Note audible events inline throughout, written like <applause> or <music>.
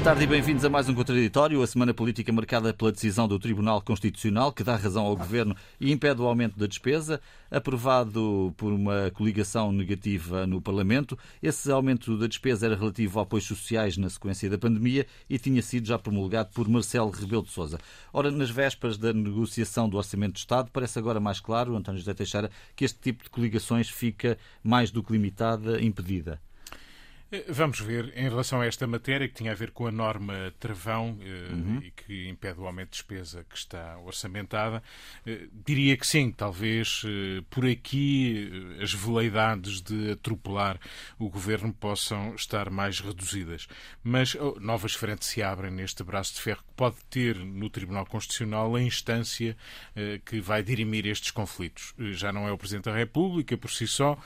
Boa tarde e bem-vindos a mais um Contraditório. A semana política marcada pela decisão do Tribunal Constitucional que dá razão ao Governo e impede o aumento da despesa, aprovado por uma coligação negativa no Parlamento. Esse aumento da despesa era relativo a apoios sociais na sequência da pandemia e tinha sido já promulgado por Marcelo Rebelo de Sousa. Ora, nas vésperas da negociação do Orçamento do Estado, parece agora mais claro, António José Teixeira, que este tipo de coligações fica mais do que limitada, impedida. Eh, vamos ver, em relação a esta matéria que tinha a ver com a norma travão eh, uhum. e que impede o aumento de despesa que está orçamentada, eh, diria que sim, talvez por aqui as veleidades de atropelar o governo possam estar mais reduzidas. Mas oh, novas frentes se abrem neste braço de ferro que pode ter no Tribunal Constitucional a instância que vai dirimir estes conflitos. Já não é o Presidente da República por si só,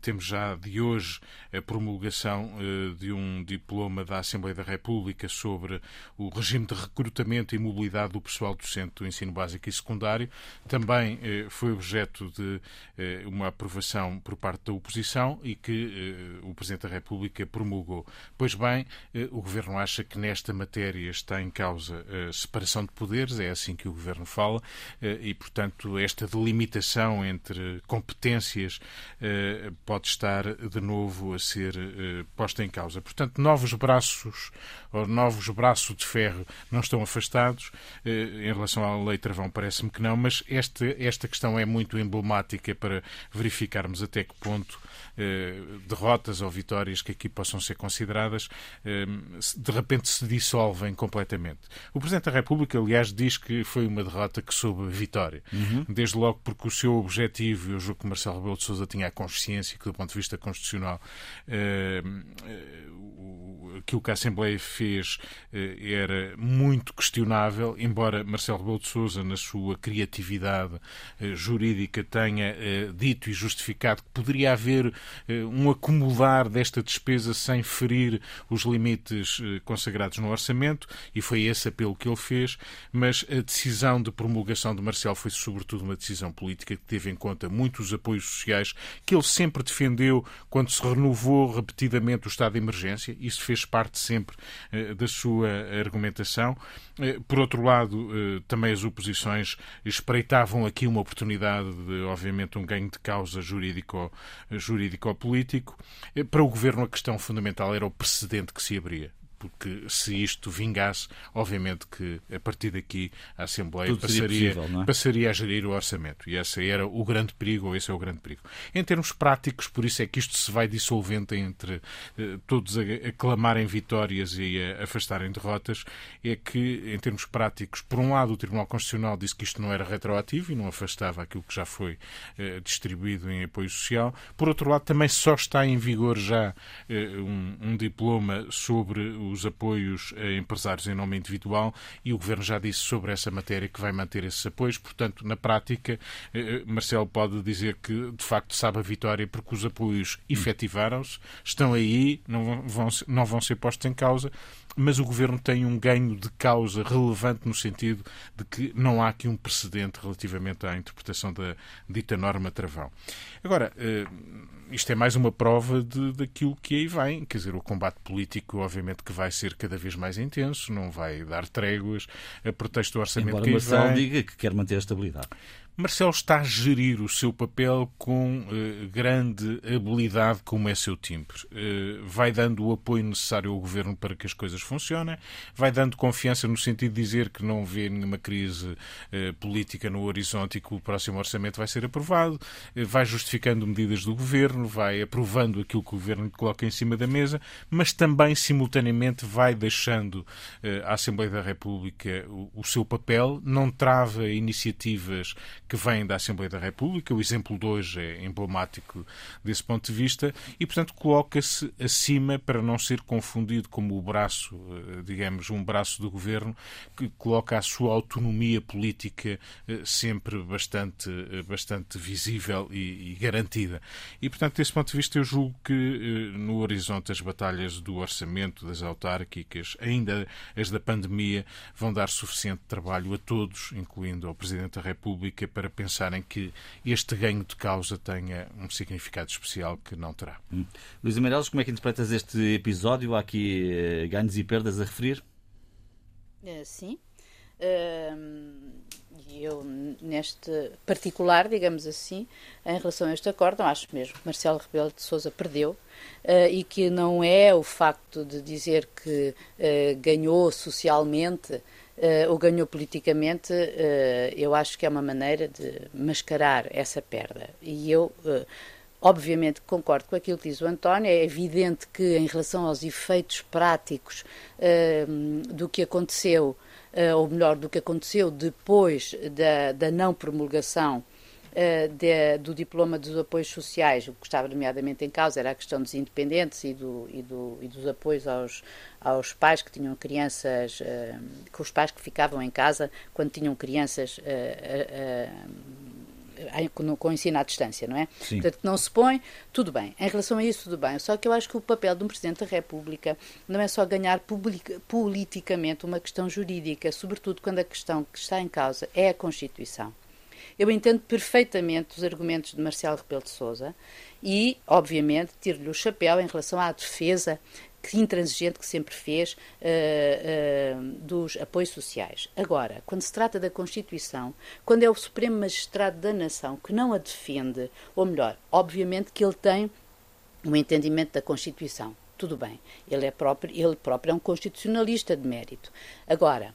temos já de hoje a promulgação uh, de um diploma da Assembleia da República sobre o regime de recrutamento e mobilidade do pessoal docente do ensino básico e secundário. Também uh, foi objeto de uh, uma aprovação por parte da oposição e que o Presidente da República promulgou. Pois bem, o Governo acha que nesta matéria está em causa a separação de poderes, é assim que o Governo fala, e, portanto, esta delimitação entre competências pode estar de novo a ser posta em causa. Portanto, novos braços ou novos braços de ferro não estão afastados. Eh, em relação à lei Travão, parece-me que não, mas esta, esta questão é muito emblemática para verificarmos até que ponto derrotas ou vitórias que aqui possam ser consideradas eh, de repente se dissolvem completamente. O Presidente da República, aliás, diz que foi uma derrota que soube vitória. Uhum. Desde logo porque o seu objetivo, eu julgo que Marcelo Rebelo de Sousa tinha a consciência que, do ponto de vista constitucional, aquilo que a Assembleia fez eh, era muito questionável, embora Marcelo Rebelo de Sousa, na sua criatividade eh, jurídica, tenha eh, dito e justificado que poderia haver um acumular desta despesa sem ferir os limites consagrados no orçamento, e foi esse apelo que ele fez, mas a decisão de promulgação de Marcelo foi sobretudo uma decisão política que teve em conta muitos apoios sociais que ele sempre defendeu quando se renovou repetidamente o estado de emergência. Isso fez parte sempre eh, da sua argumentação. Eh, por outro lado, eh, também as oposições espreitavam aqui uma oportunidade de, obviamente, um ganho de causa jurídico-político. Para o governo, a questão fundamental era o precedente que se abria porque se isto vingasse, obviamente que a partir daqui a Assembleia passaria, possível, é? passaria a gerir o orçamento. E esse era o grande perigo, ou esse é o grande perigo. Em termos práticos, por isso é que isto se vai dissolvendo entre eh, todos a, a clamarem vitórias e a afastarem derrotas, é que, em termos práticos, por um lado, o Tribunal Constitucional disse que isto não era retroativo e não afastava aquilo que já foi eh, distribuído em apoio social. Por outro lado, também só está em vigor já eh, um, um diploma sobre os apoios a empresários em nome individual e o Governo já disse sobre essa matéria que vai manter esses apoios. Portanto, na prática, eh, eh, Marcelo pode dizer que de facto sabe a vitória porque os apoios efetivaram-se, estão aí, não vão, não vão ser postos em causa mas o governo tem um ganho de causa relevante no sentido de que não há aqui um precedente relativamente à interpretação da dita norma travão. Agora, eh, isto é mais uma prova de, daquilo que aí vem. Quer dizer, o combate político, obviamente, que vai ser cada vez mais intenso, não vai dar tréguas a pretexto do orçamento Embora que aí Marcelo vem. diga que quer manter a estabilidade. Marcelo está a gerir o seu papel com uh, grande habilidade, como é seu timbre. Uh, vai dando o apoio necessário ao governo para que as coisas funcionem, vai dando confiança no sentido de dizer que não vê nenhuma crise uh, política no horizonte e que o próximo orçamento vai ser aprovado, vai justificando medidas do governo, vai aprovando aquilo que o governo coloca em cima da mesa, mas também, simultaneamente, vai deixando à Assembleia da República o, o seu papel, não trava iniciativas que vêm da Assembleia da República. O exemplo de hoje é emblemático desse ponto de vista e, portanto, coloca-se acima para não ser confundido como o braço, eh, digamos, um braço do governo que coloca a sua autonomia política eh, sempre bastante, eh, bastante visível e, e garantida. E, portanto, desse ponto de vista, eu julgo que no horizonte as batalhas do orçamento, das autárquicas, ainda as da pandemia, vão dar suficiente trabalho a todos, incluindo ao Presidente da República, para pensarem que este ganho de causa tenha um significado especial que não terá. Hum. Luís Amarelos, como é que interpretas este episódio? Há aqui eh, ganhos e perdas a referir? Uh, sim. Uh, eu, neste particular, digamos assim, em relação a este acordo, acho mesmo que Marcelo Rebelo de Sousa perdeu uh, e que não é o facto de dizer que uh, ganhou socialmente uh, ou ganhou politicamente, eu acho que é uma maneira de mascarar essa perda. E eu. Obviamente concordo com aquilo que diz o António, é evidente que em relação aos efeitos práticos do que aconteceu ou melhor, do que aconteceu depois da, da não promulgação uh, de, do diploma dos apoios sociais, o que estava nomeadamente em causa era a questão dos independentes e, do, e, do, e dos apoios aos, aos pais que tinham crianças, uh, com os pais que ficavam em casa quando tinham crianças com o ensino à distância, não é? Sim. Portanto, não se põe, tudo bem. Em relação a isso, tudo bem. Só que eu acho que o papel de um Presidente da República não é só ganhar publica, politicamente uma questão jurídica, sobretudo quando a questão que está em causa é a Constituição. Eu entendo perfeitamente os argumentos de Marcelo Rebelo de Sousa e, obviamente, tiro-lhe o chapéu em relação à defesa que intransigente que sempre fez uh, uh, dos apoios sociais. Agora, quando se trata da Constituição, quando é o Supremo Magistrado da Nação que não a defende, ou melhor, obviamente que ele tem um entendimento da Constituição. Tudo bem, ele, é próprio, ele próprio é um constitucionalista de mérito. Agora,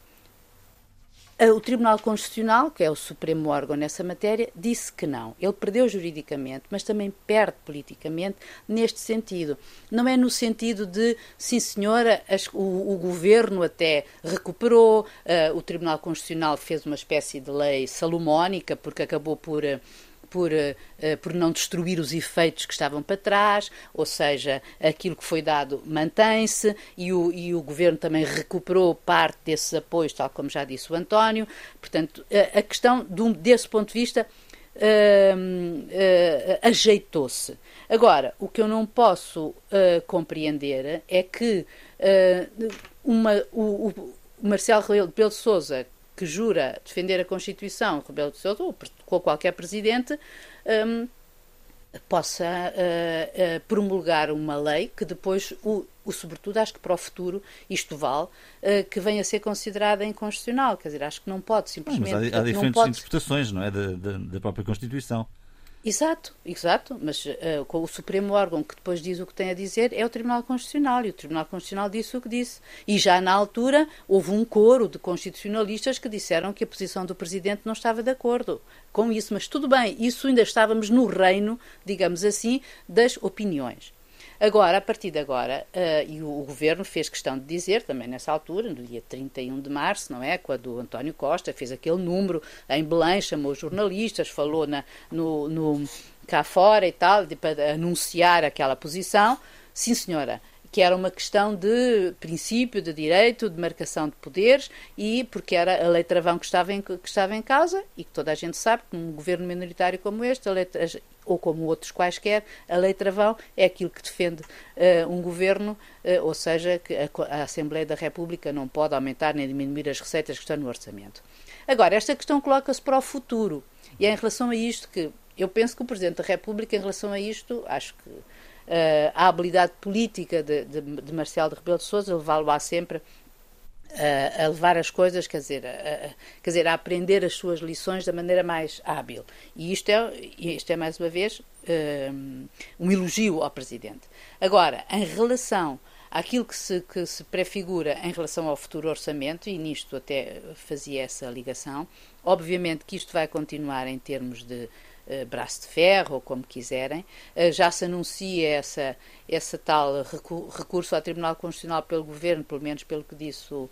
o Tribunal Constitucional, que é o supremo órgão nessa matéria, disse que não. Ele perdeu juridicamente, mas também perde politicamente neste sentido. Não é no sentido de, sim senhora, as, o, o, governo até recuperou, uh, o Tribunal Constitucional fez uma espécie de lei salomónica, porque acabou por. Uh, por, uh, por não destruir os efeitos que estavam para trás, ou seja, aquilo que foi dado mantém-se e o, e o governo também recuperou parte desses apoios, tal como já disse o António. Portanto, a, a questão de desse ponto de vista. Uh, uh, ajeitou-se. Agora, o que eu não posso uh, compreender é que uma, o, o Marcelo Rebelo de Sousa, que jura defender a Constituição, Rebelo de Sousa, ou com qualquer presidente, um, possa uh, uh, promulgar uma lei que depois, o, o, sobretudo, acho que para o futuro, isto vale, uh, que venha a ser considerada inconstitucional. Quer dizer, acho que não pode simplesmente. Mas há, há diferentes pode... interpretações, não é? Da, da, da própria Constituição. Exato, exato, mas uh, o Supremo órgão que depois diz o que tem a dizer é o Tribunal Constitucional, e o Tribunal Constitucional disse o que disse. E já na altura houve um coro de constitucionalistas que disseram que a posição do Presidente não estava de acordo com isso, mas tudo bem, isso ainda estávamos no reino, digamos assim, das opiniões. Agora, a partir de agora, uh, e o, o, Governo fez questão de dizer, também nessa altura, no dia 31 de março, não é? Quando o António Costa fez aquele número em Belém, chamou os jornalistas, falou na, no, no cá fora e tal, de, para anunciar aquela posição. Sim, senhora, que era uma questão de princípio, de direito, de marcação de poderes e porque era a lei travão que estava em, que estava em causa e que toda a gente sabe que um governo minoritário como este, lei, ou como outros quaisquer, a lei travão é aquilo que defende uh, um governo, uh, ou seja, que a, a Assembleia da República não pode aumentar nem diminuir as receitas que estão no orçamento. Agora, esta questão coloca-se para o futuro e é em relação a isto que eu penso que o Presidente da República, em relação a isto, acho que a habilidade política de, de, de Marcelo de Rebelo de Sousa levá-lo-á sempre a, a, levar as coisas, quer dizer, a, quer dizer, a aprender as suas lições da maneira mais hábil. E isto é, isto é mais uma vez, um, elogio ao Presidente. Agora, em relação àquilo que se, que se prefigura em relação ao futuro orçamento, e nisto até fazia essa ligação, obviamente que isto vai continuar em termos de braço de ferro, ou como quiserem. Uh, já se anuncia essa, essa tal recurso ao Tribunal Constitucional pelo Governo, pelo menos pelo que disse o,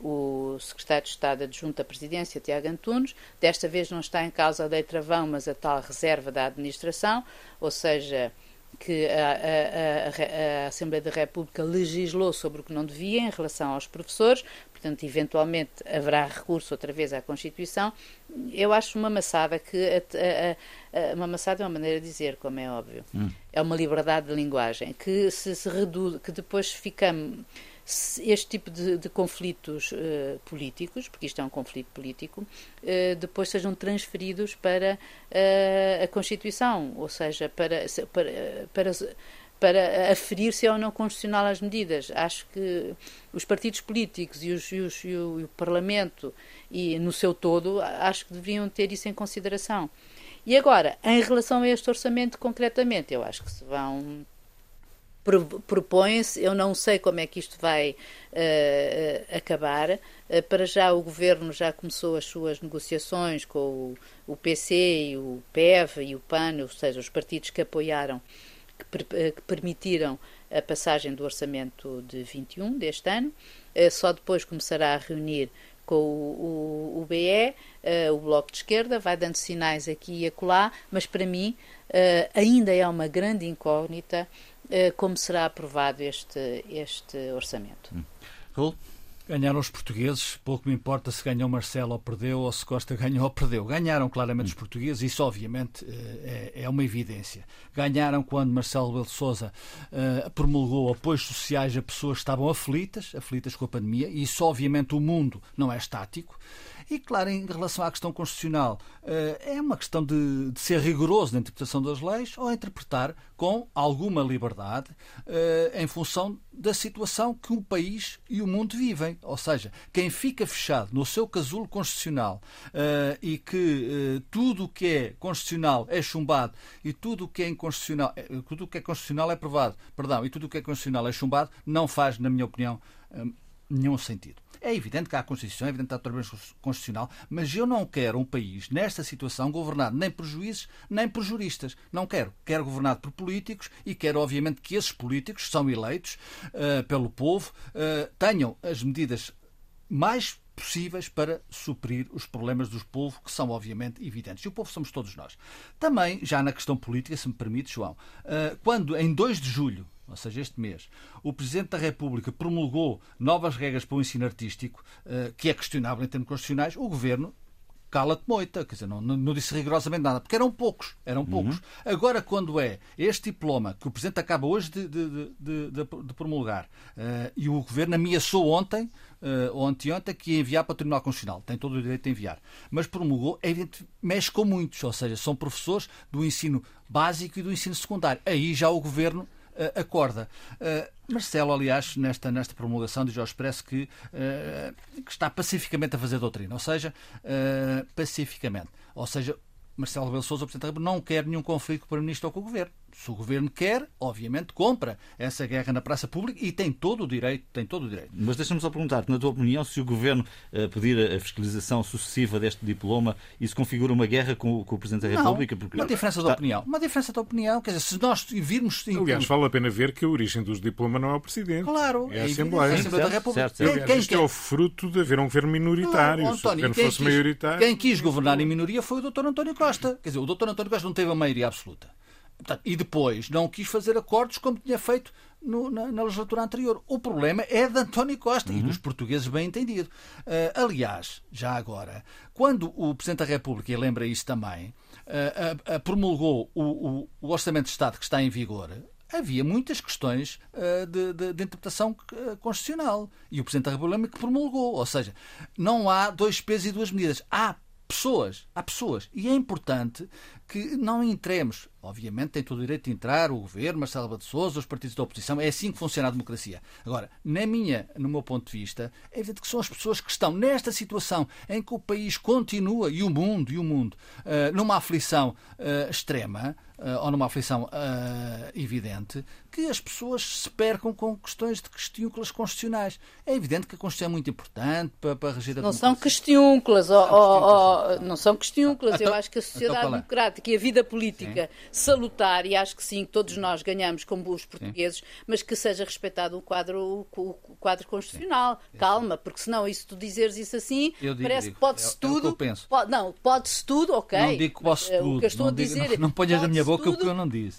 o secretário de Estado adjunto à presidência, Tiago Antunes. Desta vez não está em causa a lei travão, mas a tal reserva da administração, ou seja, que a, a, a, a, Assembleia da República legislou sobre o que não devia em relação aos professores, portanto, eventualmente haverá recurso outra vez à Constituição. Eu acho uma maçada que. uma maçada é uma maneira de dizer, como é óbvio. Hum. É uma liberdade de linguagem que se, se reduz, que depois ficamos este tipo de, de conflitos uh, políticos, porque isto é um conflito político, uh, depois sejam transferidos para uh, a Constituição, ou seja, para, para, para, para aferir-se ou não constitucional às medidas. Acho que os partidos políticos e, os, e, os, e, o, e o Parlamento, e no seu todo, acho que deveriam ter isso em consideração. E agora, em relação a este orçamento concretamente, eu acho que se vão propõe-se, eu não sei como é que isto vai uh, acabar. Uh, para já o Governo já começou as suas negociações com o, o, PC e o PEV e o PAN, ou seja, os partidos que apoiaram, que, per, que permitiram a passagem do orçamento de 21 deste ano. Uh, só depois começará a reunir com o, o, o BE, o Bloco de Esquerda, vai dando sinais aqui e acolá, mas para mim ainda é uma grande incógnita eh, como será aprovado este, este orçamento. Hum. Ganharam os portugueses, pouco me importa se ganhou Marcelo ou perdeu ou se Costa <laughs> ganhou ou perdeu. Ganharam claramente os portugueses, isso obviamente eh, é, é uma evidência. Ganharam quando Marcelo Rebelo de Sousa uh, promulgou apoios sociais a pessoas que estavam aflitas, aflitas com a pandemia, e isso obviamente o mundo não é estático. E, claro, em relação à questão constitucional, eh, é uma questão de, de ser rigoroso na interpretação das leis ou interpretar com alguma liberdade eh, em função da situação que o país e o mundo vivem. Ou seja, quem fica fechado no seu casulo constitucional uh, e que tudo o que é constitucional é chumbado e tudo o que é inconstitucional, tudo o que é constitucional é provado, perdão, e tudo o que é constitucional é chumbado, não faz, na minha opinião, nenhum sentido. É evidente que há a Constituição, é evidente que há autonomia constitucional, mas eu não quero um país nesta situação governado nem por juízes nem por juristas. Não quero. Quero governado por políticos e quero, obviamente, que esses políticos são eleitos uh, pelo povo, uh, tenham as medidas mais possíveis para suprir os problemas do povo, que são obviamente evidentes. E o povo somos todos nós. Também, já na questão política, se me permite, João, uh, quando em 2 de julho ou seja, este mês, o Presidente da República promulgou novas regras para o ensino artístico, eh, que é questionável em termos constitucionais, o Governo cala-te moita, quer dizer, não, não, disse rigorosamente nada, porque eram poucos, eram poucos. Uhum. Agora, quando é este diploma que o Presidente acaba hoje de, de, de, de promulgar uh, e o Governo ameaçou ontem, uh, ontem, ontem, que ia enviar para o Tribunal Constitucional, tem todo o direito de enviar, mas promulgou, é evidente, mexe com muitos, ou seja, são professores do ensino básico e do ensino secundário. Aí já o Governo uh, acorda. Uh, Marcelo, aliás, nesta, nesta promulgação diz ao Expresso que, uh, que está pacificamente a fazer doutrina, ou seja, pacificamente. Ou seja, Marcelo Rebelo Sousa, Presidente da República, não quer nenhum conflito com o Primeiro-Ministro ou com o Governo. Se o Governo quer, obviamente compra essa guerra na praça pública e tem todo o direito. Tem todo o direito. Mas deixa-me só perguntar na tua opinião, se o Governo uh, pedir a fiscalização sucessiva deste diploma, isso configura uma guerra com, com o Presidente da República? Porque... Uma diferença de opinião. Uma diferença de opinião. Quer dizer, se nós virmos... Aliás, vale a pena ver que a origem dos diplomas não é o Presidente. Claro. É a Assembleia. É a Assembleia da República. Certo, certo. Quem, isto é o fruto de haver um governo minoritário. Claro, António, se o governo fosse quis, maioritário... Quem quis governar em minoria foi o Dr. António Costa. Quer dizer, o Dr. António Costa não teve a maioria absoluta. E depois não quis fazer acordos como tinha feito no, na, na, legislatura anterior. O problema é de António Costa uhum. e dos portugueses bem entendido. Uh, aliás, já agora, quando o Presidente da República, e lembra isso também, uh, uh, promulgou o, o, o, Orçamento de Estado que está em vigor, havia muitas questões de, de, de, interpretação constitucional. E o Presidente da República que promulgou. Ou seja, não há dois pesos e duas medidas. Há pessoas, há pessoas. E é importante que não entremos. Obviamente tem todo o direito de entrar o governo, Marcelo de Souza, os partidos da oposição. É assim que funciona a democracia. Agora, na minha, no meu ponto de vista, é evidente que são as pessoas que estão nesta situação em que o país continua, e o mundo, e o mundo, uh, numa aflição uh, extrema, uh, ou numa aflição evidente, que as pessoas se percam com questões de questiúnculas constitucionais. É evidente que a Constituição é muito importante para, para reger a não democracia. São questiúnculas, oh, oh, oh, não são questiúnculas. Eu então, acho que a sociedade então é? democrática e a vida política sim. Salutar, e acho que sim, todos nós ganhamos como os portugueses, sim. mas que seja respeitado o quadro, o quadro constitucional. Sim. Calma, porque senão isso tu dizeres isso assim, digo, parece digo. que pode-se é, tudo. É o que eu penso. Pode, não, pode-se tudo, ok. Não digo que posso tudo. O que eu estou não a dizer. Digo, não, não ponhas na minha boca tudo. o que eu não disse.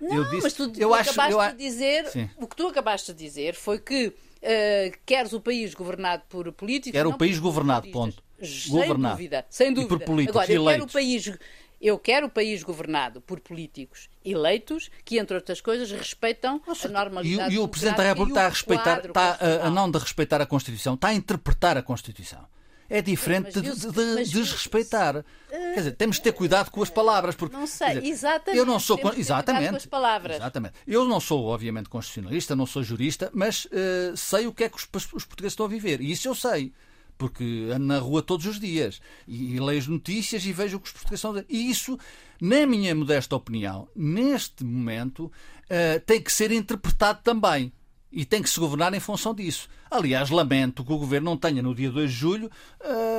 Não, eu disse, mas tu, eu tu acho, acabaste eu... de dizer, Sim. o que tu acabaste de dizer foi que uh, queres o país governado por políticos. Quero o país governado, ponto. Sem governado. dúvida, sem dúvida. E por políticos Agora, eu eleitos. quero o país Eu quero o país governado por políticos eleitos que, entre outras coisas, respeitam Nossa, a normalidade. E, e o Presidente da República está a respeitar, está a, a não de respeitar a Constituição, está a interpretar a Constituição é diferente de, de, de desrespeitar. Quer dizer, temos de ter cuidado com as palavras. Porque, não sei, dizer, exatamente. Eu não sou exatamente, com as palavras. Exatamente. Eu não sou, obviamente, constitucionalista, não sou jurista, mas uh, sei o que é que os, os portugueses estão a viver. E isso eu sei porque ando na rua todos os dias e, e leio as notícias e vejo o que os portugueses estão a dizer. E isso, na minha modesta opinião, neste momento, uh, tem que ser interpretado também. E tem que se governar em função disso. Aliás, lamento que o governo não tenha, no dia 2 de julho, uh,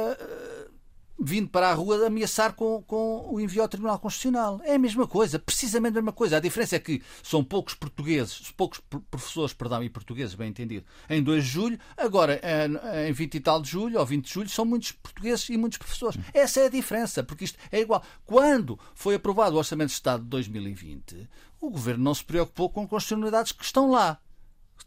vindo para a rua ameaçar com, com o envio ao Tribunal Constitucional. É a mesma coisa, precisamente a mesma coisa. A diferença é que são poucos portugueses, poucos professores, perdão, e portugueses, bem entendido, em 2 de julho. Agora, em 20 e tal de julho, ou 20 de julho, são muitos portugueses e muitos professores. Essa é a diferença, porque isto é igual. Quando foi aprovado o Orçamento de Estado de 2020, o governo não se preocupou com constitucionalidades que estão lá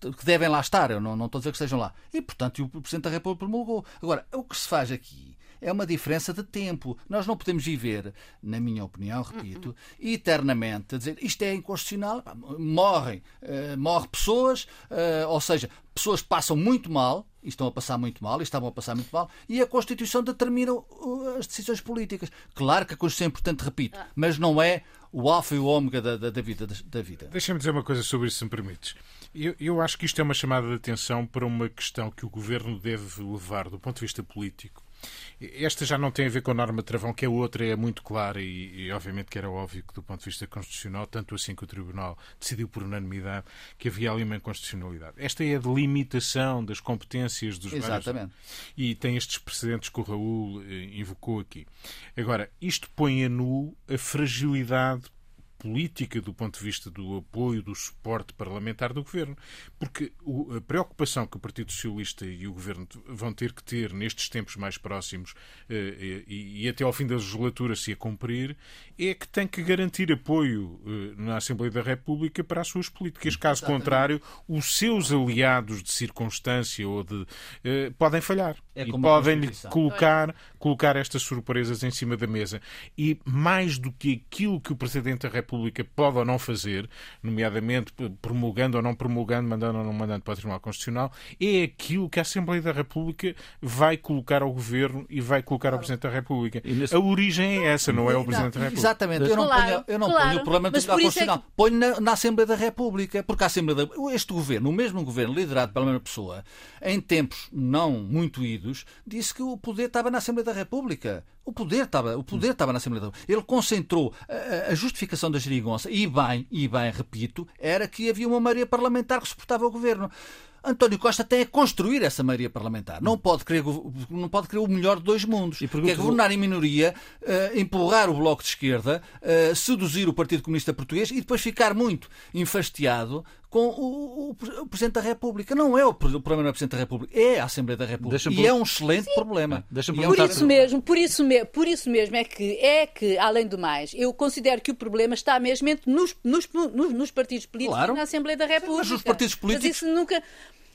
que devem lá estar, eu não, não estou a dizer que estejam lá. E, portanto, o Presidente da República promulgou. Agora, o que se faz aqui é uma diferença de tempo. Nós não podemos viver, na minha opinião, repito, eternamente a dizer isto é inconstitucional, morrem, uh, morrem pessoas, uh, ou seja, pessoas passam muito mal, e estão a passar muito mal, e estavam a passar muito mal, e a Constituição determina as decisões políticas. Claro que a Constituição é importante, repito, ah. mas não é o alfa e o ômega da, da, da vida. Da vida. Deixa-me dizer uma coisa sobre isso, se me permites. Eu, eu acho que isto é uma chamada de atenção para uma questão que o governo deve levar do ponto de vista político. Esta já não tem a ver com a norma de travão, que a outra é muito clara e, e, obviamente que era óbvio que do ponto de vista constitucional, tanto assim que o Tribunal decidiu por unanimidade que havia ali uma inconstitucionalidade. Esta é a delimitação das competências dos Exatamente. Vários, e tem estes precedentes que o Raul eh, invocou aqui. Agora, isto põe a nu a fragilidade política do ponto de vista do apoio, do suporte parlamentar do governo. Porque a preocupação que o Partido Socialista e o governo vão ter que ter nestes tempos mais próximos eh, e até ao fim da legislatura se a cumprir é que tem que garantir apoio eh, na Assembleia da República para as suas políticas. Caso Exatamente. contrário, os seus aliados de circunstância ou de eh, podem falhar é e podem colocar, colocar estas surpresas em cima da mesa. E mais do que aquilo que o Presidente da República República pode ou não fazer, nomeadamente promulgando ou não promulgando, mandando ou não mandando para o Tribunal Constitucional, é aquilo que a Assembleia da República vai colocar ao Governo e vai colocar ao Presidente da República. Nesse... A origem é essa, não é o Presidente não, da República. Exatamente, eu não claro, ponho, eu não claro, ponho o problema do Tribunal Constitucional, é que... ponho na, na, Assembleia da República, porque a Assembleia da... este Governo, o mesmo Governo liderado pela mesma pessoa, em tempos não muito idos, disse que o poder estava na Assembleia da República. O poder estava, o poder estava na Assembleia da República. Ele concentrou a, a justificação da geringonça, e bem, e bem, repito, era que havia uma maioria parlamentar que suportava o governo. António Costa tem a construir essa maioria parlamentar. Não pode querer, não pode querer o melhor de dois mundos. E Quer governar em minoria, uh, empurrar o Bloco de Esquerda, uh, seduzir o Partido Comunista Português e depois ficar muito enfastiado com o, o, o, Presidente da República. Não é o, problema do Presidente da República, é a Assembleia da República. E é um excelente Sim. problema. É por isso mesmo, por isso, me, por isso mesmo é que, é que, além do mais, eu considero que o problema está mesmo nos, nos, nos, nos partidos políticos claro. e na Assembleia da República. Mas os partidos políticos. Mas isso nunca.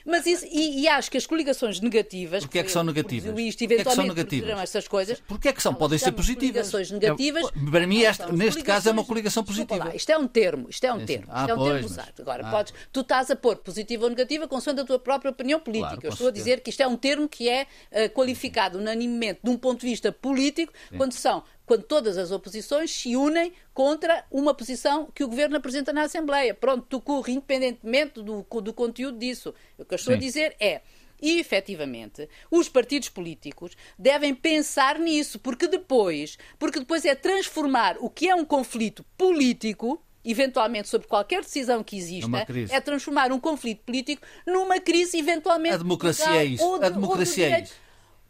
Mas isso, e, e, acho que as coligações negativas. Porquê é que são negativas? Isto, eventualmente, Porquê é que são negativas? essas coisas. Porquê é que são? Podem ser positivas. Coligações negativas. É, para mim, esta, neste caso, é uma coligação positiva. Lá, isto é um termo. Isto é um é termo. Ah, isto é um pois, termo usado. Agora, ah. podes, tu estás a pôr positiva ou negativa consoante a tua própria opinião política. Claro, Eu estou a dizer que isto é um termo que é uh, qualificado unanimemente de um ponto de vista político, Sim. quando são quando todas as oposições se unem contra uma posição que o governo apresenta na Assembleia. Pronto, tu corre independentemente do, do conteúdo disso. O que eu estou Sim. a dizer é. E, efetivamente, os partidos políticos devem pensar nisso, porque depois, porque depois é transformar o que é um conflito político, eventualmente sobre qualquer decisão que exista, é transformar um conflito político numa crise eventualmente. A democracia é isso. De, a democracia é isso.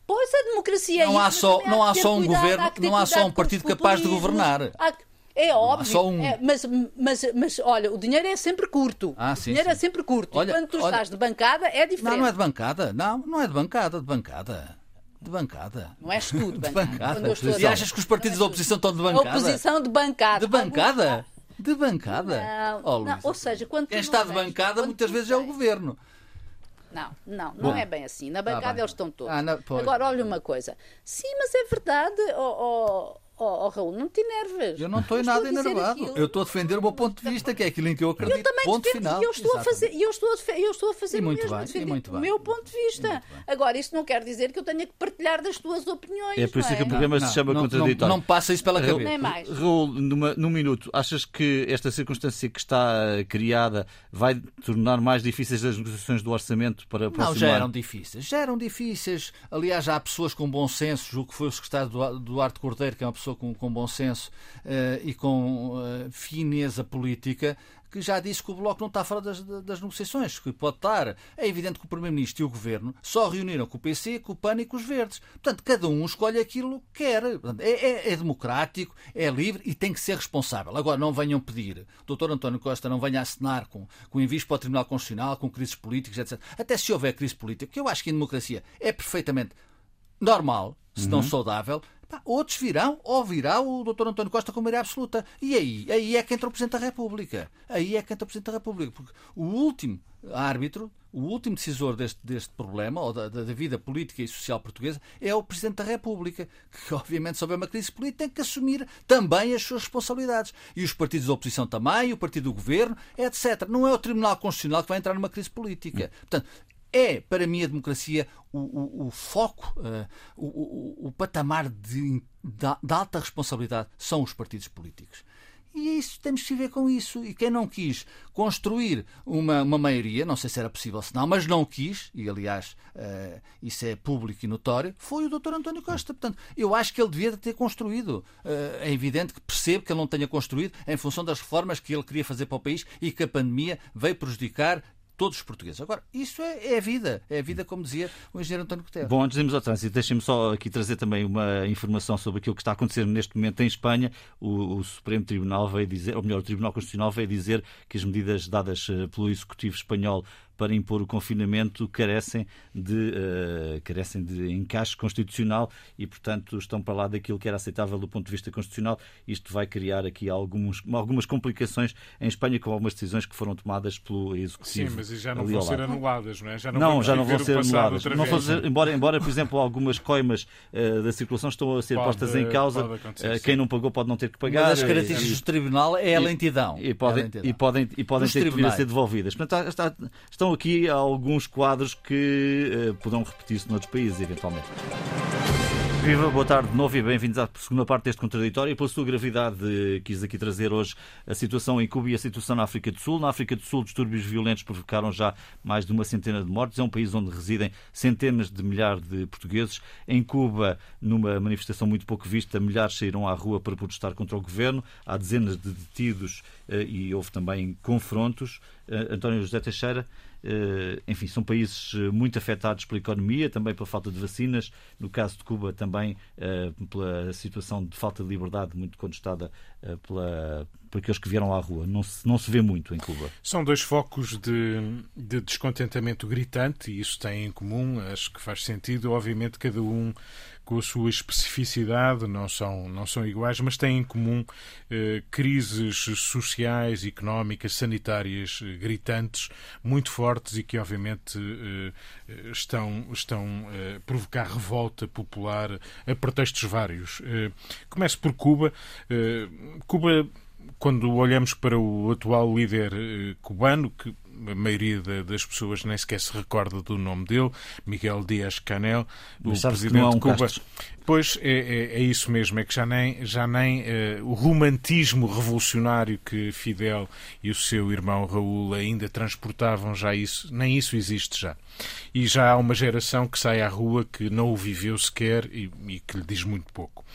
Pois a democracia não há só não há só um cuidado, governo, não há só um partido capaz de governar. É óbvio, um... é, mas, mas, mas olha, o dinheiro é sempre curto. Ah, o sim, dinheiro sim. é sempre curto. Olha, e quando tu olha... estás de bancada é diferente. Não, não é de bancada. Não, não é de bancada, de bancada. De bancada. Não és tu de bancada. <laughs> De bancada. E achas que os partidos da oposição estão de bancada? A oposição de bancada. De bancada? De bancada? Não, oh, não ou seja, quando Quem está de bancada muitas vezes é o governo. Não, não, não Bom. é bem assim. Na bancada ah, eles estão todos. Ah, Agora, olha uma coisa. Sim, mas é verdade, oh, oh, Oh, oh, Raul, não te enerves. Eu não estou em nada enervado. Eu estou a defender o meu ponto de vista, que é aquilo em que eu acredito. Eu também ponto defendo, final. E eu estou Exatamente. a fazer, eu estou a, eu estou a fazer E muito o mesmo, bem, e muito o bem. meu ponto de vista. Agora, isso não quer dizer que eu tenha que partilhar das tuas opiniões. É por isso não que o programa Não, se chama não, contraditório. Não, não passa isso pela cabeça. Nem mais. Raul, numa, num minuto, achas que esta circunstância que está eh, criada vai tornar mais difíceis as negociações do orçamento para o Não, já eram difíceis. Já eram difíceis. Aliás, já há pessoas com bom senso, julgo que foi o secretário Duarte- Duarte Cordeiro, que é uma pessoa com, com bom senso eh, e com eh, fineza política, que já disse que o Bloco não está fora das, das negociações, que pode estar. É evidente que o Primeiro-Ministro e o Governo só reuniram com o PC, com o PAN e com os Verdes. Portanto, cada um escolhe aquilo que quer. Portanto, é, é- é democrático, é livre e tem que ser responsável. Agora, não venham pedir. O Dr. António Costa não venha assinar com, com envios para o Tribunal Constitucional, com crises políticas, etc. Até se houver crise política, que eu acho que em democracia é perfeitamente normal, se não saudável, pá, outros virão ou virá o Dr. António Costa com maioria absoluta. E aí? Aí é que entra o Presidente da República. Aí é que entra o Presidente da República. Porque o último árbitro, o último decisor deste, deste problema, ou da, da vida política e social portuguesa, é o Presidente da República, que <laughs> obviamente, se houver uma crise política, tem que assumir também as suas responsabilidades. E os partidos da oposição também, o partido do governo, etc. Não é o Tribunal Constitucional que vai entrar numa crise política. Portanto, é, para mim, a democracia o, o- o foco, eh, o, o- patamar de, de- alta responsabilidade são os partidos políticos. E é isso, temos que viver com isso. E quem não quis construir uma, uma maioria, não sei se era possível se não, mas não quis, e aliás eh, isso é público e notório, foi o Dr. António Costa. Portanto, eu acho que ele devia ter construído. Eh, é evidente que percebo que ele não tenha construído em função das reformas que ele queria fazer para o país e que a pandemia veio prejudicar todos os portugueses. Agora, isso é, é a vida. É a vida, como dizia o engenheiro António Guterres. Bom, antes de irmos ao trânsito, deixem-me só aqui trazer também uma informação sobre aquilo que está a acontecer neste momento em Espanha. O, o Supremo Tribunal veio dizer, ou melhor, o Tribunal Constitucional veio dizer que as medidas dadas eh, pelo Executivo Espanhol para impor o confinamento carecem de, eh, carecem de encaixe constitucional e, portanto, estão para lá daquilo que era aceitável do ponto de vista constitucional. Isto vai criar aqui alguns, algumas complicações em Espanha com algumas decisões que foram tomadas pelo Sim, Executivo. mas já não vão ser anuladas, não é? Já não, Não, já não vão o ser passado anuladas. Não vão ser- embora, embora, por exemplo, algumas coimas eh, da circulação estão a ser Pode- postas em causa. sim. quem não pagou pode não ter que Uma pagar. das eh, características do tribunal é a lentidão. e É a podem, lentidão. e podem, e podem ter que vir a tribunais. ser devolvidas. Portanto, está- está- estão aqui alguns quadros que eh, poderão repetir-se noutros países, eventualmente. Viva, boa tarde de novo e bem-vindos à segunda parte deste contraditório. Pela sua gravidade, quis aqui trazer hoje a situação em Cuba e a situação na África do Sul. Na África do Sul, distúrbios violentos provocaram já mais de uma centena de mortes. É um país onde residem centenas de milhares de portugueses. Em Cuba, numa manifestação muito pouco vista, milhares saíram à rua para protestar contra o governo. Há dezenas de detidos eh, e houve também confrontos. Eh, António José Teixeira, enfim, são países eh, muito afetados pela economia, também pela falta de vacinas. No caso de Cuba, também eh, pela situação de falta de liberdade, muito contestada eh, pela, por aqueles que vieram à rua. Não se, não se vê muito em Cuba. São dois focos de, de descontentamento gritante e isso tem em comum, acho que faz sentido. Obviamente, cada um com a sua especificidade, não são, não são iguais, mas têm em comum eh, crises sociais, económicas, sanitárias eh, gritantes, muito fortes e que, obviamente, eh, eh, estão, estão eh, a provocar revolta popular a pretextos vários. Eh, começo por Cuba. Eh, Cuba quando olhamos para o atual líder eh, cubano, que a maioria da- das pessoas nem sequer se recorda do nome dele, Miguel o Mas sabes que presidente um de Cuba. Castro. Pois é, é- é isso mesmo, é que já nem, já nem eh, o romantismo revolucionário que Fidel e o seu irmão Raul ainda transportavam, já isso, nem isso existe já. E já há uma geração que sai à rua que não o viveu sequer e, e que lhe diz muito pouco.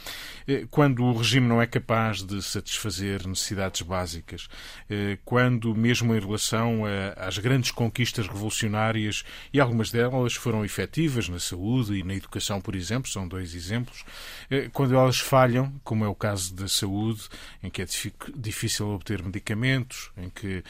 Eh, Quando o regime não é capaz de satisfazer necessidades básicas, eh, quando, mesmo em relação às grandes conquistas revolucionárias, e algumas delas foram efetivas na saúde e na educação, por exemplo, são dois exemplos, eh, quando elas falham, como é o caso da saúde, em que é difícil obter medicamentos, em que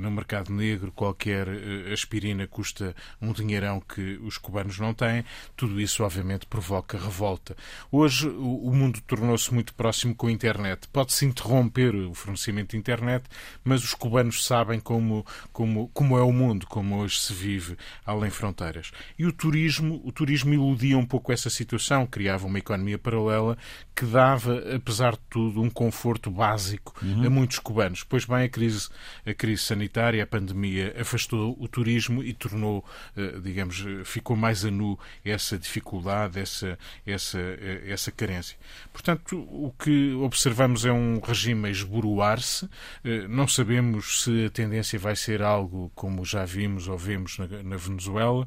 no mercado negro qualquer aspirina custa um dinheirão que os cubanos não têm, tudo isso obviamente provoca revolta. Hoje o mundo tornou tornou-se muito próximo com a internet. Pode-se interromper o fornecimento de internet, mas os cubanos sabem como, como, como é o mundo, como hoje se vive além fronteiras. E o turismo, o turismo iludia um pouco essa situação, criava uma economia paralela que dava, apesar de tudo, um conforto básico uhum. a muitos cubanos. Pois bem, a crise, a crise sanitária, a pandemia afastou o turismo e tornou, eh, digamos, ficou mais a nu essa dificuldade, essa, essa, eh, essa carência. Portanto, o que observamos é um regime a esboroar-se. Eh, não sabemos se a tendência vai ser algo como já vimos ou vemos na, na Venezuela.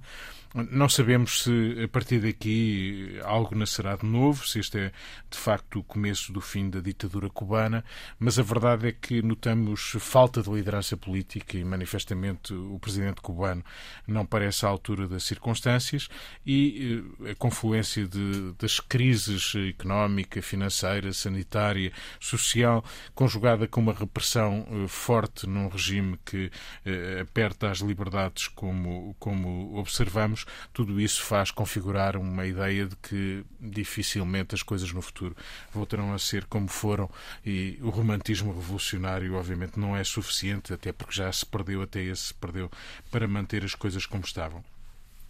Não sabemos se a partir daqui algo nascerá de novo, se este é de facto o começo do fim da ditadura cubana, mas a verdade é que notamos falta de liderança política e manifestamente o presidente cubano não parece à altura das circunstâncias e eh, a confluência de, das crises económica, financeira, sanitária, social, conjugada com uma repressão eh, forte num regime que eh, aperta as liberdades como, como observamos, tudo isso faz configurar uma ideia de que dificilmente as coisas no futuro voltarão a ser como foram e o romantismo revolucionário, obviamente, não é suficiente, até porque já se perdeu, até esse se perdeu, para manter as coisas como estavam.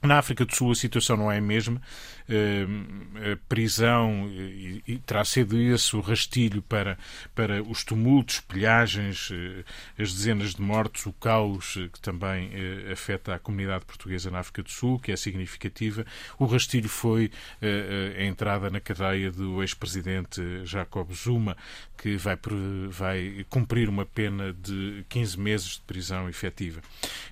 Na África do Sul a situação não é a mesma. Uh, a prisão e, e terá sido esse o rastilho para, para os tumultos, pilhagens, uh, as dezenas de mortos, o caos uh, que também afeta a comunidade portuguesa na África do Sul, que é significativa. O rastilho foi a entrada na cadeia do ex-presidente Jacob Zuma, que vai, vai cumprir uma pena de 15 meses de prisão efetiva.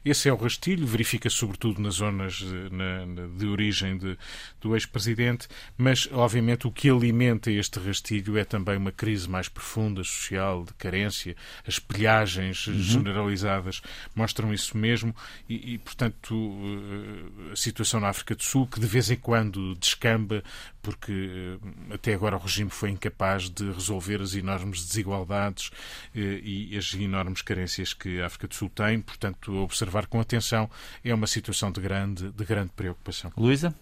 Esse é o rastilho, verifica sobretudo nas zonas na, na, de origem de, do ex-presidente, mas obviamente o que alimenta este rastilho é também uma crise mais profunda, social, de carência. As pilhagens uhum. generalizadas mostram isso mesmo e, e, portanto, eh, a situação na África do Sul, que de vez em quando descamba, porque eh, até agora o regime foi incapaz de resolver as enormes desigualdades eh, e as enormes carências que a África do Sul tem, portanto, observar com atenção é uma situação de grande, de grande preocupação. Luísa?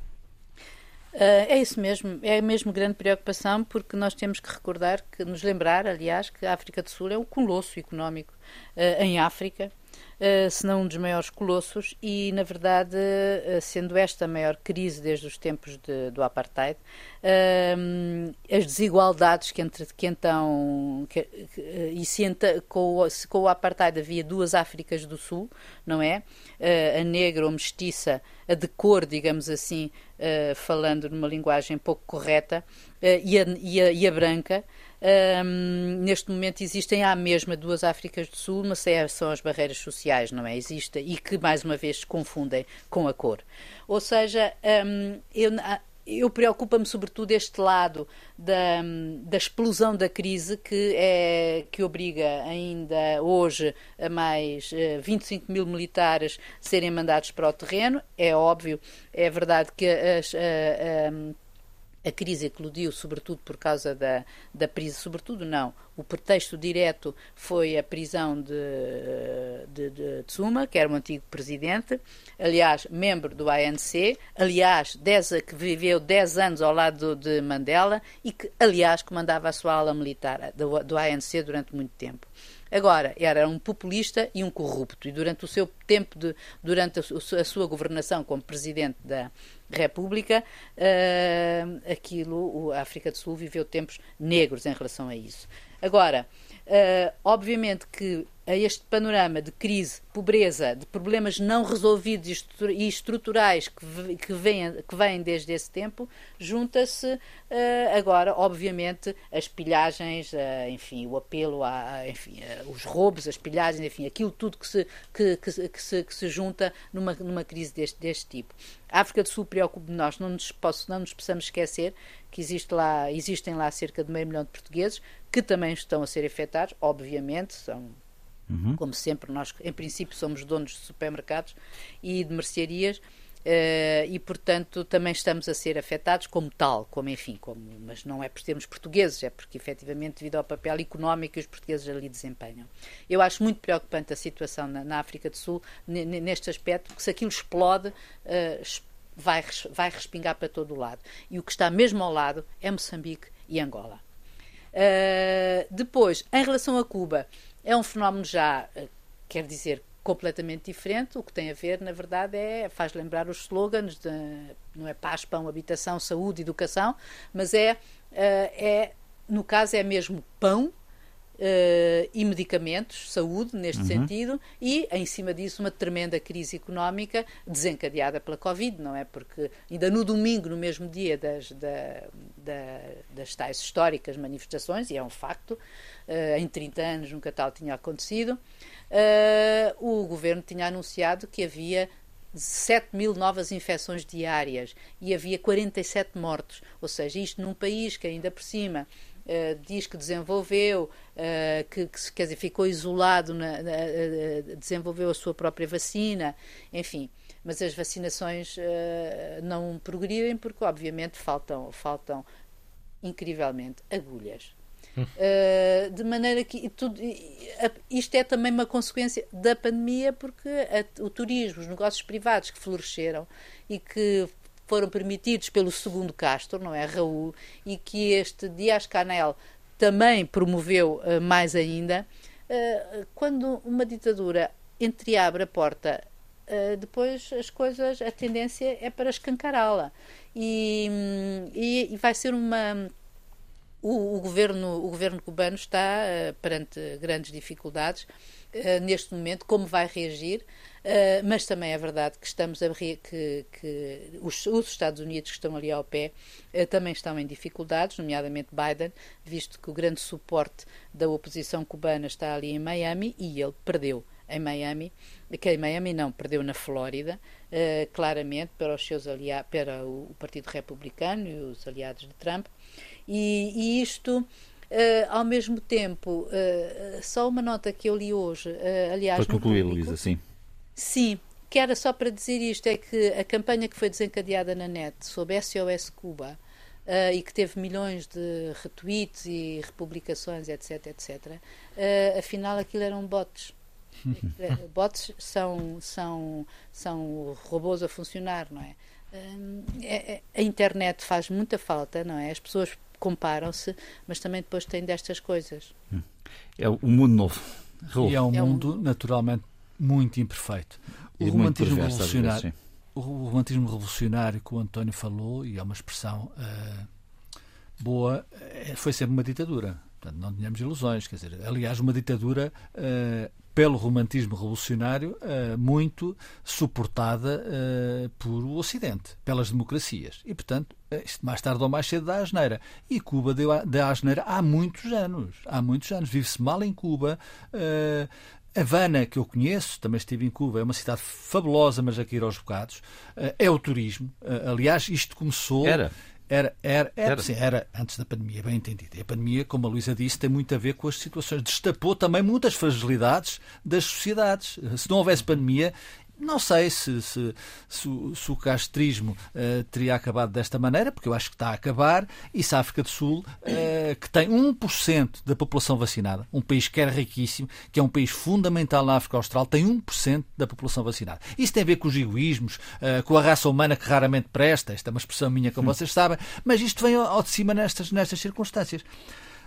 Uh, é isso mesmo, é mesmo grande preocupação porque nós temos que recordar, que nos lembrar, aliás, que a África do Sul é um colosso económico uh, em África se não um dos maiores colossos, e, na verdade, uh, sendo esta a maior crise desde os tempos de, do apartheid, uh, as desigualdades que, entre, que então. Que, e se, com, se com o apartheid havia duas Áfricas do Sul, não é? a negra ou mestiça, a de cor, digamos assim, falando numa linguagem pouco correta, e a, e, a, e a branca. Um, neste momento existem à mesma duas Áfricas do Sul, mas é, são as barreiras sociais, não é? Existe, e que mais uma vez se confundem com a cor. Ou seja, um, eu, eu preocupa-me sobretudo este lado da, da, explosão da crise que, é, que obriga ainda hoje a mais uh, 25 mil militares serem mandados para o terreno. É óbvio, é verdade que as, uh, a crise eclodiu sobretudo por causa da, da prisão, sobretudo não, o pretexto direto foi a prisão de, de, de Tsuma, que era um antigo presidente, aliás, membro do ANC, aliás, dez, que viveu 10 anos ao lado de Mandela e que, aliás, comandava a sua ala militar do, do ANC durante muito tempo. Agora, era um populista e um corrupto, e durante o seu tempo, de, durante a sua governação como presidente da República, uh, aquilo, a África do Sul viveu tempos negros em relação a isso. Agora, uh, obviamente que a este panorama de crise, pobreza, de problemas não resolvidos e estruturais que, vêm, que desde esse tempo, junta-se uh, agora, obviamente, as pilhagens, uh, enfim, o apelo, a, enfim, uh, os roubos, as pilhagens, enfim, aquilo tudo que se, que, que, que se, que se junta numa, numa crise deste, deste tipo. A África do Sul preocupa nós, não nos, posso, não nos possamos esquecer que existe lá, existem lá cerca de meio milhão de portugueses que também estão a ser afetados, obviamente, são Uhum. Como sempre, nós, em princípio, somos donos de supermercados e de mercearias. Uh, e portanto também estamos a ser afetados como tal, como enfim, como, mas não é por sermos portugueses, é porque efetivamente devido ao papel económico que os portugueses ali desempenham. Eu acho muito preocupante a situação na, na África do Sul neste aspecto, porque se aquilo explode, uh, vai, vai respingar para todo o lado. E o que está mesmo ao lado é Moçambique e Angola. Uh, depois, em relação a Cuba, é um fenómeno já, uh, quer dizer, completamente diferente. O que tem a ver, na verdade, é faz lembrar os slogans de não é paz, pão, habitação, saúde, educação, mas é, uh, é no caso é mesmo pão, Uh, e medicamentos, saúde, neste uhum. sentido, e em cima disso uma tremenda crise económica desencadeada pela Covid, não é? Porque ainda no domingo, no mesmo dia das, da, da, das tais históricas manifestações, e é um facto, uh, em 30 anos nunca tal tinha acontecido, uh, o governo tinha anunciado que havia 7 mil novas infecções diárias e havia 47 mortos. Ou seja, isto num país que ainda por cima Uh, diz que desenvolveu, uh, que, que, quer dizer, ficou isolado, na, na, uh, desenvolveu a sua própria vacina, enfim. Mas as vacinações não progridem porque, obviamente, faltam, faltam incrivelmente agulhas. Uh, de maneira que tudo, isto é também uma consequência da pandemia, porque a, o turismo, os negócios privados que floresceram e que foram permitidos pelo segundo Castro, não é? Raul, e que este Dias Canel também promoveu uh, mais ainda. Uh, quando uma ditadura entreabre a porta, depois as coisas, a tendência é para escancará-la. E, e, e vai ser uma o, o, governo, o governo cubano está uh, perante grandes dificuldades uh, neste momento, como vai reagir, uh, mas também é verdade que estamos a que, que os, os, Estados Unidos que estão ali ao pé também estão em dificuldades, nomeadamente Biden, visto que o grande suporte da oposição cubana está ali em Miami e ele perdeu em Miami, que em Miami não, perdeu na Flórida, claramente para os seus aliados, para o, o Partido Republicano e os aliados de Trump. E, e isto. Uh, ao mesmo tempo, uh, só uma nota que eu li hoje, uh, aliás. Para concluir, Luísa, sim. Sim, que era só para dizer isto: é que a campanha que foi desencadeada na net sobre SOS Cuba e que teve milhões de retweets e republicações, etc, etc, afinal aquilo eram bots. <laughs> bots são, são, são robôs a funcionar, não é? É? A internet faz muita falta, não é? As pessoas comparam-se, mas também depois têm destas coisas. É o mundo novo. E é um é mundo, um... naturalmente, muito imperfeito. O romantismo revolucionário. Vezes, o romantismo revolucionário que o António falou, e é uma expressão uh, boa, eh, foi sempre uma ditadura. Portanto, não tínhamos ilusões. Quer dizer, aliás, uma ditadura uh, pelo romantismo revolucionário, uh, muito suportada uh, por o Ocidente, pelas democracias. E, portanto, isto mais tarde ou mais cedo dá asneira. E Cuba deu a, deu a asneira há muitos anos. Há muitos anos. Vive-se mal em Cuba. Havana, que eu conheço, também estive em Cuba, é uma cidade fabulosa, mas aqui ir aos bocados. É o turismo. Aliás, isto começou. Era. Era, era, era, era. Sim, era antes da pandemia, bem entendido. E a pandemia, como a Luísa disse, tem muito a ver com as situações. Destapou também muitas fragilidades das sociedades. Se não houvesse pandemia, não sei se, se, se, se o castrismo uh, teria acabado desta maneira, porque eu acho que está a acabar, e se a África do Sul, uh, que tem 1% da população vacinada, um país que era riquíssimo, que é um país fundamental na África Austral, tem 1% da população vacinada. Isso tem a ver com os egoísmos, uh, com a raça humana que raramente presta, esta é uma expressão minha, como vocês sabem, mas isto vem ao de cima nestas, nestas circunstâncias.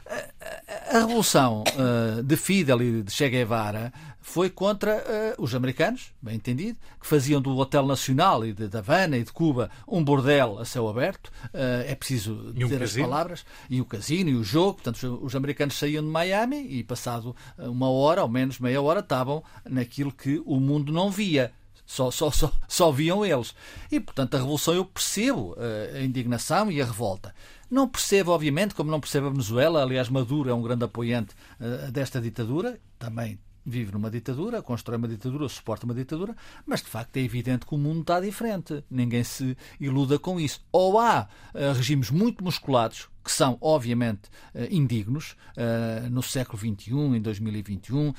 A revolução uh, de Fidel e de Che Guevara foi contra uh, os americanos, bem entendido, que faziam do Hotel Nacional e de, de Havana e de Cuba um bordel a céu aberto. Uh, é preciso dizer as palavras. E o casino e o jogo. Portanto, os americanos saíam de Miami e, passado uma hora, ou menos meia hora, estavam naquilo que o mundo não via. Só, só, só, só viam eles. E, portanto, a revolução eu percebo a indignação e a revolta. Não percebo, obviamente, como não percebo a Venezuela, aliás, Maduro é um grande apoiante uh, desta ditadura, também vive numa ditadura, constrói uma ditadura, suporta uma ditadura, mas de facto é evidente que o mundo está diferente. Ninguém se iluda com isso. Ou há uh, regimes muito musculados, que são, obviamente, uh, indignos, no século XXI, em 2021,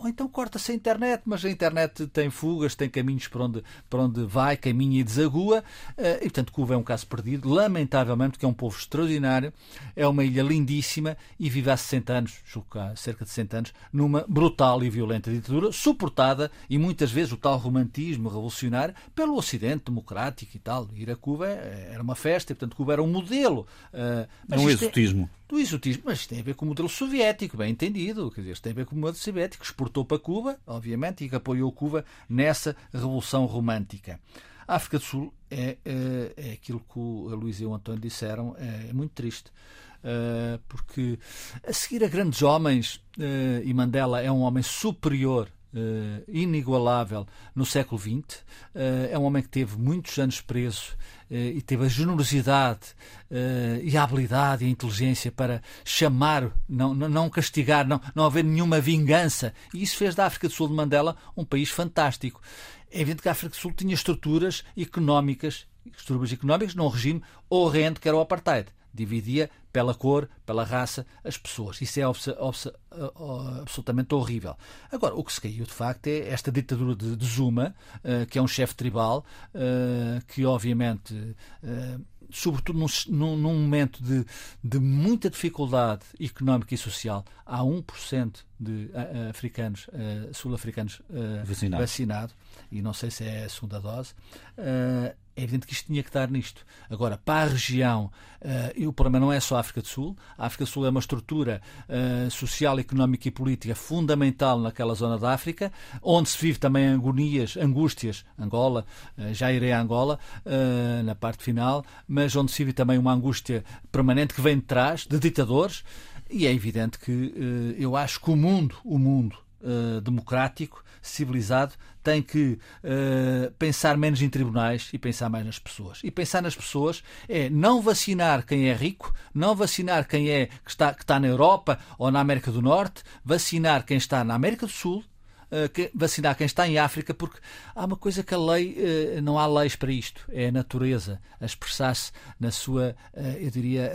ou então corta-se a internet, mas a internet tem fugas, tem caminhos para onde, para onde vai, caminha e desagua. Eh, e, portanto, Cuba é um caso perdido, lamentavelmente, porque é um povo extraordinário, é uma ilha lindíssima e vive há 60 anos, há cerca de 60 anos, numa brutal e violenta ditadura, suportada, e muitas vezes o tal romantismo revolucionário, pelo Ocidente democrático e tal. Ir a Cuba era uma festa, e, portanto, Cuba era um modelo. Eh, mas é um é exotismo. Do exotismo, mas tem a ver com o modelo soviético, bem entendido. Quer dizer, tem a ver com o modelo soviético, que exportou para Cuba, obviamente, e que apoiou Cuba nessa revolução romântica. A África do Sul é, é, é aquilo que o Luís e o António disseram, é, é muito triste. Uh, porque a seguir a grandes homens, e Mandela é um homem superior Uh, inigualável no século XX. Uh, é um homem que teve muitos anos preso uh, e teve a generosidade e a habilidade e a inteligência para chamar, não, não castigar, não, não haver nenhuma vingança. E isso fez da África do Sul de Mandela um país fantástico. É evidente que a África do Sul tinha estruturas económicas, estruturas económicas num regime horrendo que era o apartheid dividia pela cor, pela raça, as pessoas. Isso é absolutamente horrível. Agora, o que se caiu de facto é esta ditadura de, de Zuma, uh, que é um chefe tribal, uh, que obviamente. Uh, sobretudo num, num momento de, de, muita dificuldade económica e social, há 1% de africanos, sul-africanos Vacinado. vacinados, e não sei se é a segunda dose, é evidente que isto tinha que estar nisto. Agora, para a região, uh, o problema não é só a África do Sul. A África do Sul é uma estrutura uh, social, económica e política fundamental naquela zona da África, onde se vive também agonias, angústias. Angola, uh, já irei a Angola na parte final, mas onde se vive também uma angústia permanente que vem de trás, de ditadores. E é evidente que eu acho que o mundo, o mundo democrático, civilizado tem que uh, pensar menos em tribunais e pensar mais nas pessoas. E pensar nas pessoas é não vacinar quem é rico, não vacinar quem é que está, que está na Europa ou na América do Norte, vacinar quem está na América do Sul, uh, que, vacinar quem está em África, porque há uma coisa que a lei, não há leis para isto, é a natureza a expressar-se na sua, eu diria,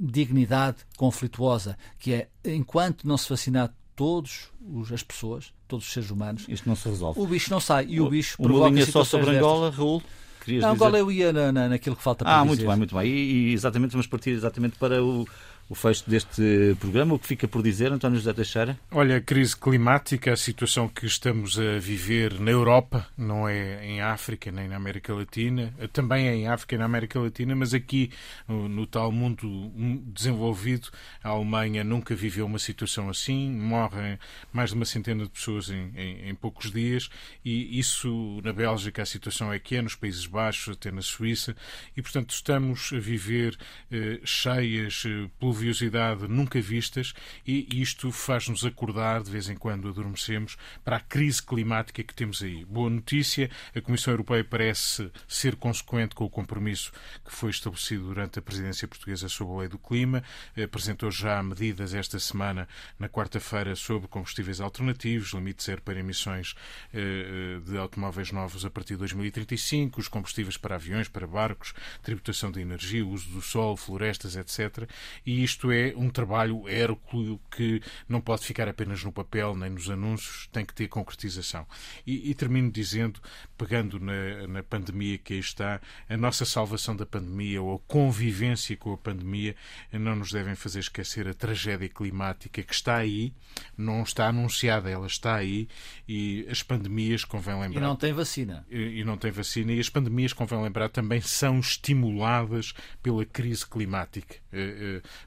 dignidade conflituosa, que é enquanto não se vacinar todos as pessoas, todos os seres humanos. Isto não se resolve. O bicho não sai e o, o bicho uma provoca linha só sobre Angola, Raul? Querias não, dizer... Angola eu ia na, na, naquilo que falta para ah, dizer. Ah, muito bem, muito bem. E, e, exatamente, vamos partir exatamente para o, o fecho deste programa. O que fica por dizer, António José Teixeira? Olha, a crise climática, a situação que estamos a viver na Europa, não é em África nem na América Latina, também é em África e na América Latina, mas aqui no, tal mundo desenvolvido, a Alemanha nunca viveu uma situação assim, morrem mais de uma centena de pessoas em, em, em poucos dias, e isso na Bélgica a situação é que é, nos Países Baixos, até na Suíça, e portanto estamos a viver eh, cheias, eh, pluviosidade nunca vistas e isto faz-nos acordar, de vez em quando adormecemos, para a crise climática que temos aí. Boa notícia, a Comissão Europeia parece ser consequente com o compromisso que foi estabelecido durante a presidência portuguesa sobre a lei do clima, apresentou já medidas esta semana, na quarta-feira, sobre combustíveis alternativos, limite zero para emissões eh, de automóveis novos a partir de 2035, os combustíveis para aviões, para barcos, tributação de energia, uso do sol, florestas, etc. E isto é um trabalho hérculo que não pode ficar apenas no papel nem nos anúncios, tem que ter concretização. E, e termino dizendo, pegando na, na pandemia que aí está, a nossa salvação da pandemia ou a convivência com a pandemia não nos devem fazer esquecer a tragédia climática que está aí, não está anunciada, ela está aí e as pandemias, convém lembrar. E não tem vacina. E, e não tem vacina. E as pandemias, convém lembrar, também são estimuladas pela crise climática.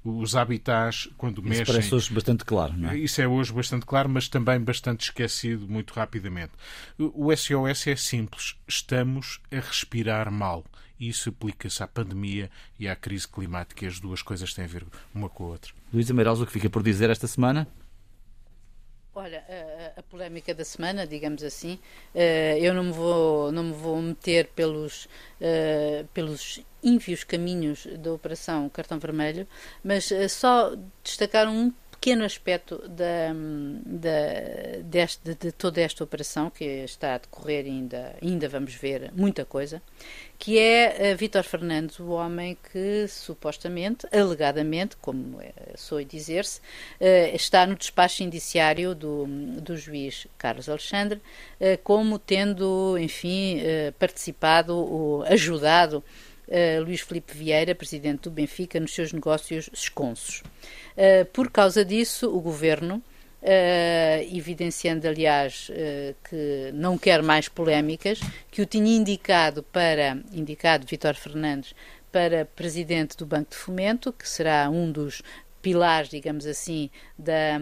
Os habitats, quando Isso mexem. Isso parece hoje bastante claro, não é? Isso é hoje bastante claro, mas também bastante esquecido muito rapidamente. O SOS é simples. Estamos a respirar mal. E isso aplica-se à pandemia e à crise climática. As duas coisas têm a ver uma com a outra. Luísa Meireles, o que fica por dizer esta semana? Olha, a, a, polémica da semana, digamos assim, uh, eu não me vou, não me vou meter pelos, uh, pelos ínvios caminhos da Operação Cartão Vermelho, mas uh, só destacar um pequeno aspecto da, da, deste, de, toda esta operação que está a decorrer ainda, ainda vamos ver muita coisa, que é uh, Vítor Fernandes, o homem que supostamente, alegadamente, como é, soe dizer-se, uh, está no despacho indiciário do, do juiz Carlos Alexandre, uh, como tendo, enfim, participado ou ajudado Luís Filipe Vieira, presidente do Benfica, nos seus negócios esconsos. Uh, por causa disso, o governo, uh, evidenciando, aliás, uh, que não quer mais polémicas, que o tinha indicado para, indicado Vítor Fernandes, para presidente do Banco de Fomento, que será um dos pilares, digamos assim, da,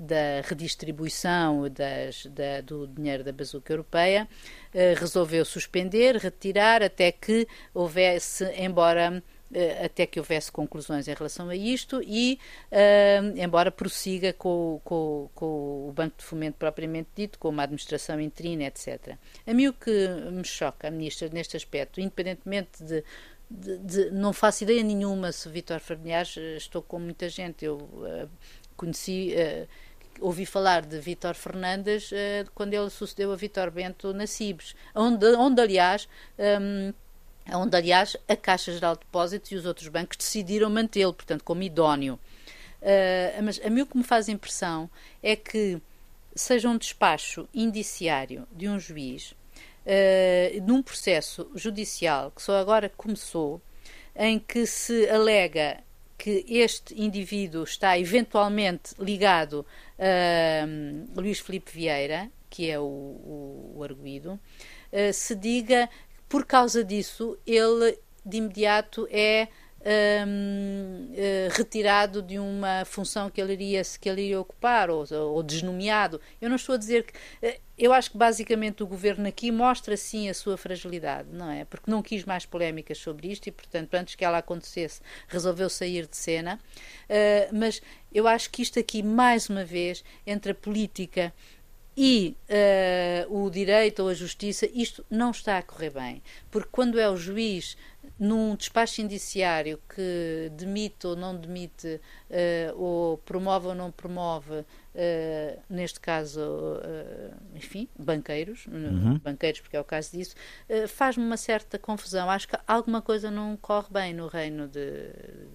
da redistribuição das, da, do dinheiro da bazuca europeia, uh, resolveu suspender, retirar, até que houvesse, embora eh, até que houvesse conclusões em relação a isto e, uh, embora prossiga com, com, com, o Banco de Fomento propriamente dito, com uma administração interina, etc. A mim o que me choca, Ministra, neste aspecto, independentemente de, de, de não faço ideia nenhuma se Vítor Fernandes, eh, estou com muita gente, eu uh, conheci... Uh, ouvi falar de Vítor Fernandes uh, quando ele sucedeu a Vítor Bento na Cibes, onde, onde aliás, um, onde, aliás, a Caixa Geral de Depósitos e os outros bancos decidiram mantê-lo, portanto, como idóneo. Mas a mim o que me faz impressão é que seja um despacho indiciário de um juiz uh, num processo judicial que só agora começou, em que se alega que este indivíduo está eventualmente ligado a um, Luís Filipe Vieira, que é o, o, o arguído, uh, se diga por causa disso, ele de imediato é um, uh, eh, retirado de uma função que ele iria, que ele iria ocupar ou, ou desnomeado. Eu não estou a dizer que. Uh, eu acho que basicamente o governo aqui mostra sim a sua fragilidade, não é? Porque não quis mais polémicas sobre isto e, portanto, antes que ela acontecesse, resolveu sair de cena. Uh, mas eu acho que isto aqui, mais uma vez, entre a política e uh, o direito ou a justiça, isto não está a correr bem. Porque quando é o juiz, num despacho indiciário que demite ou não demite, uh, ou promove ou não promove, uh, neste caso, enfim, banqueiros, uhum. banqueiros porque é o caso disso, faz-me uma certa confusão. Acho que alguma coisa não corre bem no reino de,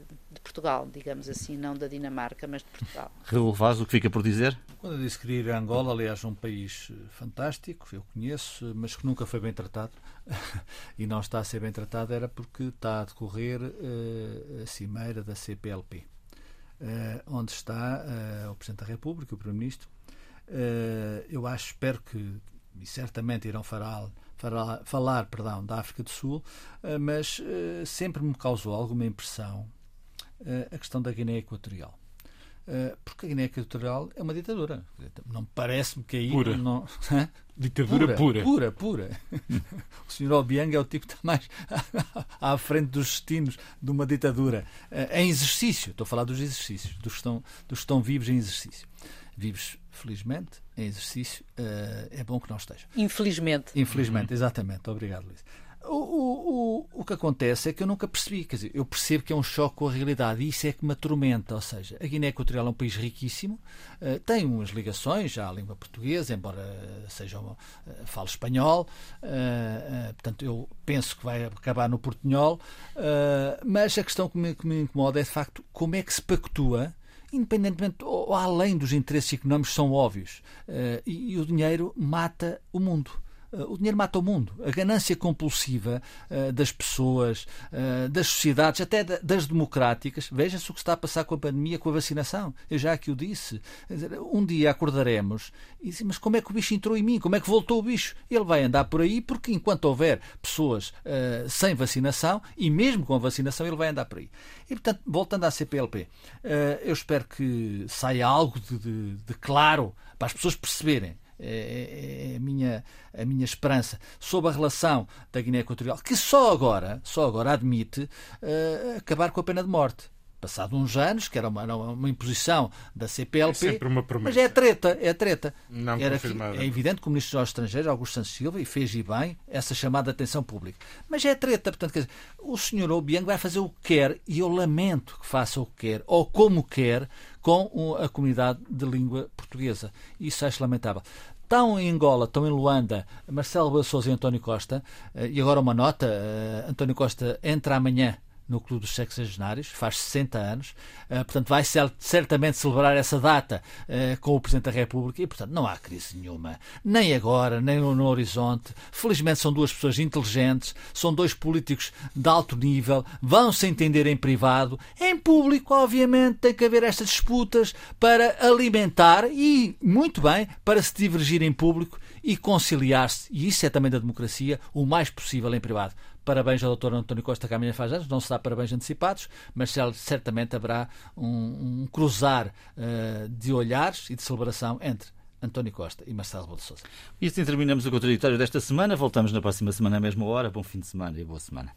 de Portugal, digamos assim, não da Dinamarca, mas de Portugal. <laughs> Raul Vaz, o que fica por dizer? Quando eu disse que queria ir a Angola, aliás, um país eh, fantástico, eu conheço, mas que nunca foi bem tratado, <laughs> e não está a ser bem tratado, era porque está a decorrer uh, a cimeira da CPLP, uh, eh, onde está uh, o Presidente da República, o Primeiro-Ministro. eu acho, espero que, e certamente irão falar, falar, falar perdão, da África do Sul, mas sempre me causou alguma impressão a questão da Guiné Equatorial. Eh, porque a Guiné Equatorial é uma ditadura. Não parece-me que aí. Pura. Não... <laughs> Ditadura pura. Pura, pura. pura. <laughs> o senhor Obiang é o tipo que está mais <laughs> à frente dos destinos de uma ditadura. Eh, em exercício. Estou a falar dos exercícios, dos que estão, dos que estão vivos em exercício. Vivos, felizmente, em exercício. Eh, é bom que não estejam. Infelizmente. Infelizmente, exatamente. Obrigado, Luís. O, o, o, que acontece é que eu nunca percebi, quer dizer, eu percebo que é um choque com a realidade e isso é que me atormenta. Ou seja, a Guiné Equatorial é um país riquíssimo, uh, tem umas ligações já à língua portuguesa, embora seja uma, uh, fale espanhol, uh, portanto eu penso que vai acabar no portunhol, mas a questão que me, que me incomoda é de facto como é que se pactua independentemente ou além dos interesses económicos são óbvios e, e o dinheiro mata o mundo. Eh, o dinheiro mata o mundo. A ganância compulsiva uh, das pessoas, uh, das sociedades, até das democráticas. Veja-se o que está a passar com a pandemia, com a vacinação. Eu já aqui o disse. Um dia acordaremos e dizemos, mas como é que o bicho entrou em mim? Como é que voltou o bicho? Ele vai andar por aí porque enquanto houver pessoas sem vacinação, e mesmo com a vacinação, ele vai andar por aí. E, portanto, voltando à CPLP, eu espero que saia algo de, de, de claro para as pessoas perceberem é, é, é, a, minha, a minha esperança sobre a relação da Guiné Equatorial, que só agora, só agora admite uh, acabar com a pena de morte passado uns anos, que era uma, uma imposição da CPLP. É sempre uma promessa. Mas é treta, é treta. Não era confirmada. é evidente que o Ministro dos Estrangeiros, Augusto Santos Silva, e fez e bem essa chamada atenção pública. Mas é treta, portanto, dizer, o senhor Obiang vai fazer o que quer, e eu lamento que faça o que quer, ou como quer, com a comunidade de língua portuguesa. Isso acho lamentável estão em Angola, estão em Luanda, Marcelo Sousa e António Costa, eh, e agora uma nota, eh, António Costa entra amanhã no Clube dos Sexagenários, faz 60 anos, uh, portanto vai certamente celebrar essa data uh, com o Presidente da República e, portanto, não há crise nenhuma, nem agora, nem no, horizonte. Felizmente são duas pessoas inteligentes, são dois políticos de alto nível, vão se entender em privado. Em público, obviamente, tem que haver estas disputas para alimentar e, muito bem, para se divergir em público e conciliar-se, e isso é também da democracia, o mais possível em privado parabéns ao Dr. António Costa amanhã faz anos, não se dá parabéns antecipados, mas certamente haverá um, um cruzar uh, de olhares e de celebração entre António Costa e Marcelo Rebelo Sousa. E assim terminamos o contraditório desta semana. Voltamos na próxima semana à mesma hora. Bom fim de semana e boa semana.